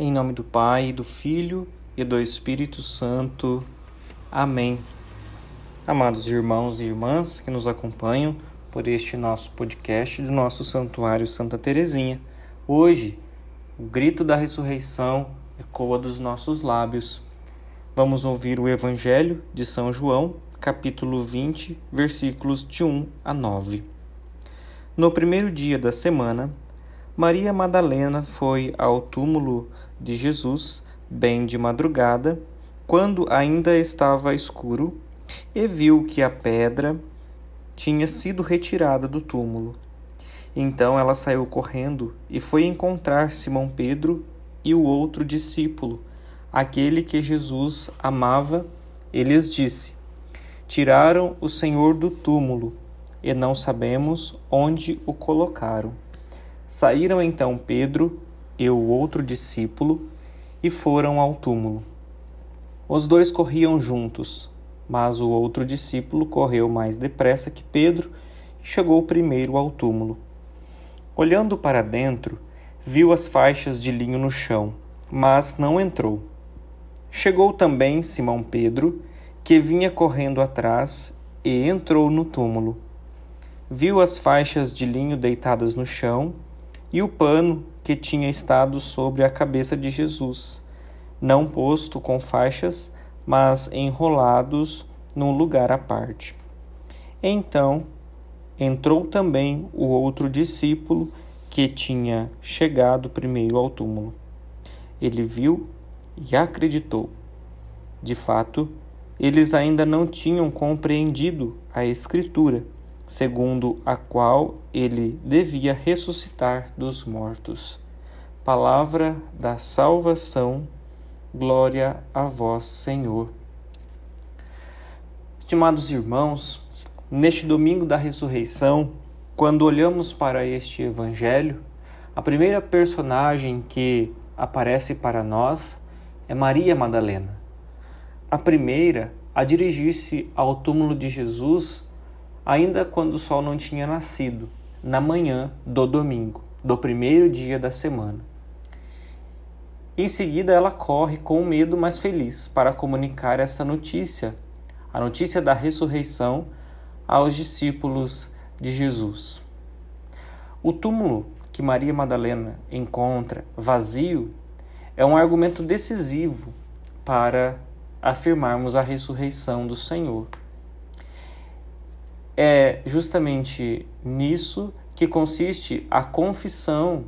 Em nome do Pai, do Filho e do Espírito Santo. Amém. Amados irmãos e irmãs que nos acompanham por este nosso podcast do nosso Santuário Santa Teresinha. Hoje, o grito da ressurreição ecoa dos nossos lábios. Vamos ouvir o Evangelho de São João, capítulo 20, versículos de 1 a 9. No primeiro dia da semana, Maria Madalena foi ao túmulo de Jesus, bem de madrugada, quando ainda estava escuro, e viu que a pedra tinha sido retirada do túmulo. Então ela saiu correndo e foi encontrar Simão Pedro e o outro discípulo, aquele que Jesus amava, e lhes disse: Tiraram o Senhor do túmulo e não sabemos onde o colocaram. Saíram então Pedro e o outro discípulo e foram ao túmulo. Os dois corriam juntos, mas o outro discípulo correu mais depressa que Pedro e chegou primeiro ao túmulo. Olhando para dentro, viu as faixas de linho no chão, mas não entrou. Chegou também Simão Pedro, que vinha correndo atrás, e entrou no túmulo. Viu as faixas de linho deitadas no chão e o pano que tinha estado sobre a cabeça de Jesus, não posto com faixas, mas enrolados num lugar à parte. Então entrou também o outro discípulo que tinha chegado primeiro ao túmulo. Ele viu e acreditou. De fato, eles ainda não tinham compreendido a Escritura segundo a qual ele devia ressuscitar dos mortos. Palavra da salvação, glória a vós, Senhor. Estimados irmãos, neste domingo da ressurreição, quando olhamos para este evangelho, a primeira personagem que aparece para nós é Maria Madalena. A primeira a dirigir-se ao túmulo de Jesus ainda quando o sol não tinha nascido, na manhã do domingo, do primeiro dia da semana. Em seguida, ela corre com medo, mas feliz, para comunicar essa notícia, a notícia da ressurreição, aos discípulos de Jesus. O túmulo que Maria Madalena encontra vazio é um argumento decisivo para afirmarmos a ressurreição do Senhor é justamente nisso que consiste a confissão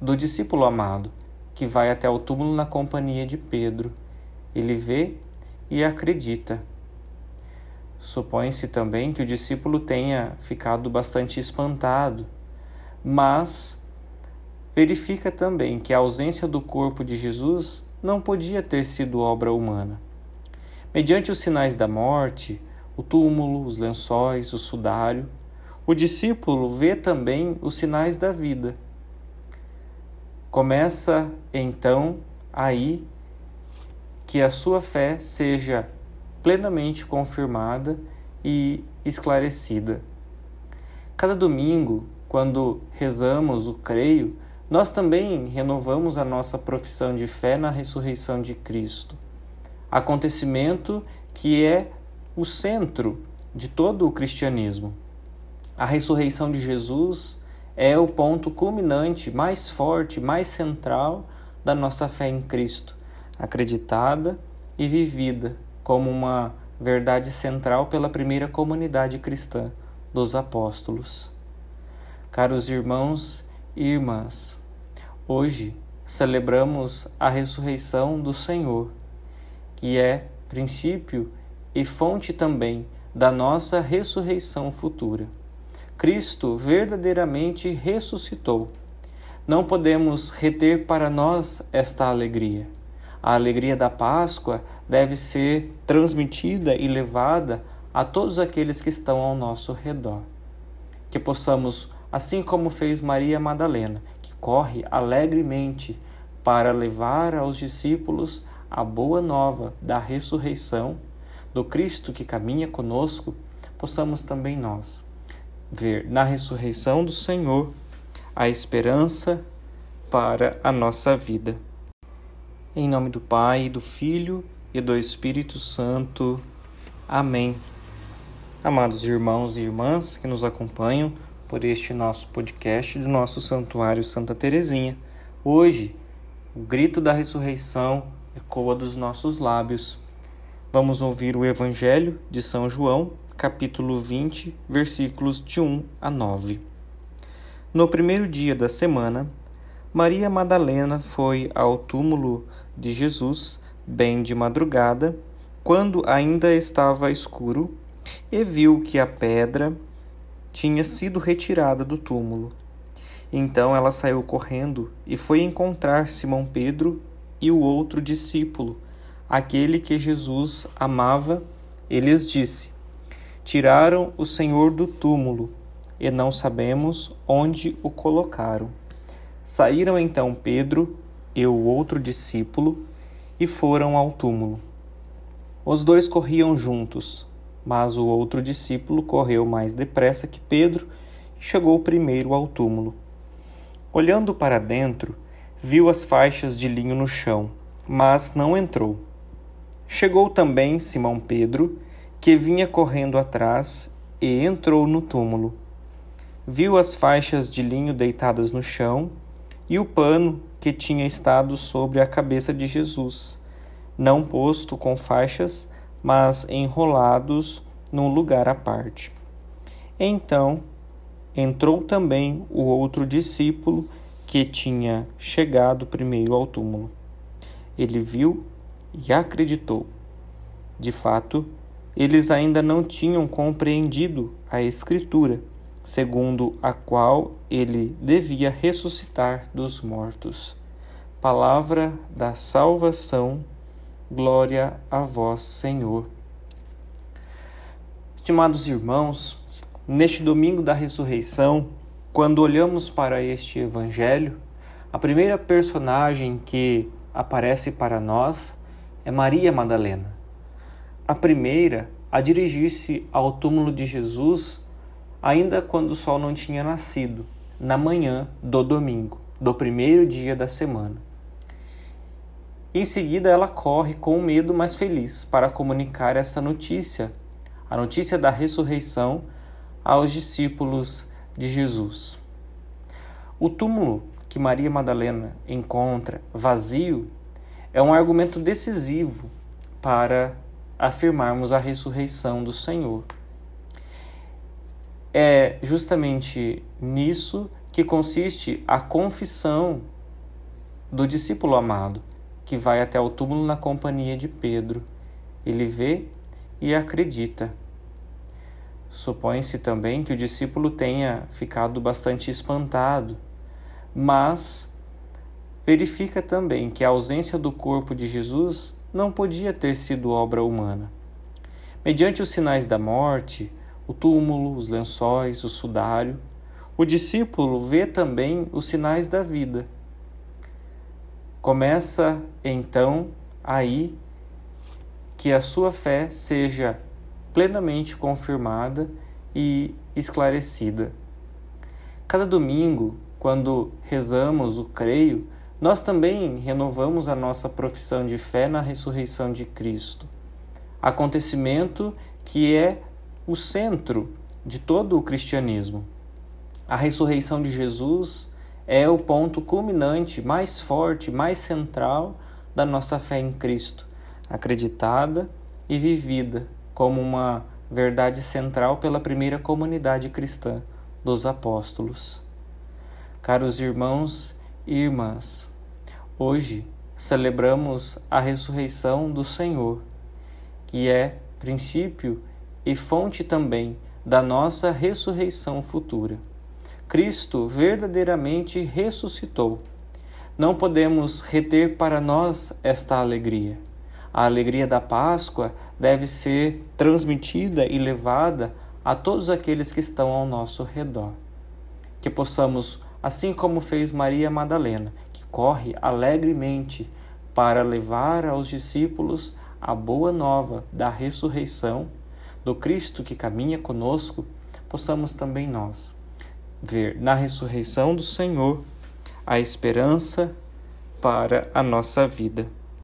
do discípulo amado, que vai até o túmulo na companhia de Pedro. Ele vê e acredita. Supõe-se também que o discípulo tenha ficado bastante espantado, mas verifica também que a ausência do corpo de Jesus não podia ter sido obra humana. Mediante os sinais da morte, o túmulo, os lençóis, o sudário. O discípulo vê também os sinais da vida. Começa então aí que a sua fé seja plenamente confirmada e esclarecida. Cada domingo, quando rezamos o creio, nós também renovamos a nossa profissão de fé na ressurreição de Cristo. Acontecimento que é o centro de todo o cristianismo. A ressurreição de Jesus é o ponto culminante mais forte, mais central da nossa fé em Cristo, acreditada e vivida como uma verdade central pela primeira comunidade cristã dos apóstolos. Caros irmãos e irmãs, hoje celebramos a ressurreição do Senhor, que é princípio e fonte também da nossa ressurreição futura. Cristo verdadeiramente ressuscitou. Não podemos reter para nós esta alegria. A alegria da Páscoa deve ser transmitida e levada a todos aqueles que estão ao nosso redor. Que possamos, assim como fez Maria Madalena, que corre alegremente para levar aos discípulos a boa nova da ressurreição do Cristo que caminha conosco, possamos também nós ver na ressurreição do Senhor a esperança para a nossa vida. Em nome do Pai, do Filho e do Espírito Santo. Amém. Amados irmãos e irmãs que nos acompanham por este nosso podcast do nosso Santuário Santa Teresinha. Hoje, o grito da ressurreição ecoa dos nossos lábios. Vamos ouvir o Evangelho de São João, capítulo 20, versículos de 1 a 9. No primeiro dia da semana, Maria Madalena foi ao túmulo de Jesus, bem de madrugada, quando ainda estava escuro, e viu que a pedra tinha sido retirada do túmulo. Então ela saiu correndo e foi encontrar Simão Pedro e o outro discípulo, aquele que Jesus amava, e lhes disse: Tiraram o Senhor do túmulo e não sabemos onde o colocaram. Saíram então Pedro e o outro discípulo e foram ao túmulo. Os dois corriam juntos, mas o outro discípulo correu mais depressa que Pedro e chegou primeiro ao túmulo. Olhando para dentro, viu as faixas de linho no chão, mas não entrou. Chegou também Simão Pedro, que vinha correndo atrás, e entrou no túmulo. Viu as faixas de linho deitadas no chão e o pano que tinha estado sobre a cabeça de Jesus, não posto com faixas, mas enrolados num lugar à parte. Então entrou também o outro discípulo que tinha chegado primeiro ao túmulo. Ele viu e acreditou. De fato, eles ainda não tinham compreendido a Escritura segundo a qual ele devia ressuscitar dos mortos. Palavra da salvação, glória a vós, Senhor. Estimados irmãos, neste domingo da ressurreição, quando olhamos para este evangelho, a primeira personagem que aparece para nós é Maria Madalena. A primeira a dirigir-se ao túmulo de Jesus ainda quando o sol não tinha nascido, na manhã do domingo, do primeiro dia da semana. Em seguida, ela corre com medo, mas feliz, para comunicar essa notícia, a notícia da ressurreição, aos discípulos de Jesus. O túmulo que Maria Madalena encontra vazio é um argumento decisivo para afirmarmos a ressurreição do Senhor é justamente nisso que consiste a confissão do discípulo amado, que vai até o túmulo na companhia de Pedro. Ele vê e acredita. Supõe-se também que o discípulo tenha ficado bastante espantado, mas verifica também que a ausência do corpo de Jesus não podia ter sido obra humana. Mediante os sinais da morte, o túmulo, os lençóis, o sudário. O discípulo vê também os sinais da vida. Começa então aí que a sua fé seja plenamente confirmada e esclarecida. Cada domingo, quando rezamos o creio, nós também renovamos a nossa profissão de fé na ressurreição de Cristo. Acontecimento que é o centro de todo o cristianismo. A ressurreição de Jesus é o ponto culminante mais forte, mais central da nossa fé em Cristo, acreditada e vivida como uma verdade central pela primeira comunidade cristã dos apóstolos. Caros irmãos irmãs, hoje celebramos a ressurreição do Senhor, que é princípio e fonte também da nossa ressurreição futura. Cristo verdadeiramente ressuscitou. Não podemos reter para nós esta alegria. A alegria da Páscoa deve ser transmitida e levada a todos aqueles que estão ao nosso redor. Que possamos, assim como fez Maria Madalena, que corre alegremente para levar aos discípulos a boa nova da ressurreição do Cristo que caminha conosco, possamos também nós ver na ressurreição do Senhor a esperança para a nossa vida.